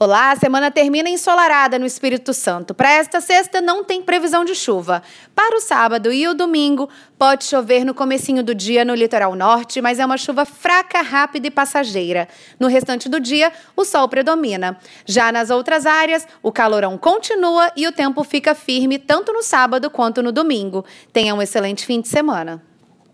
Olá, a semana termina ensolarada no Espírito Santo. Para esta sexta não tem previsão de chuva. Para o sábado e o domingo pode chover no comecinho do dia no litoral norte, mas é uma chuva fraca, rápida e passageira. No restante do dia, o sol predomina. Já nas outras áreas, o calorão continua e o tempo fica firme tanto no sábado quanto no domingo. Tenha um excelente fim de semana.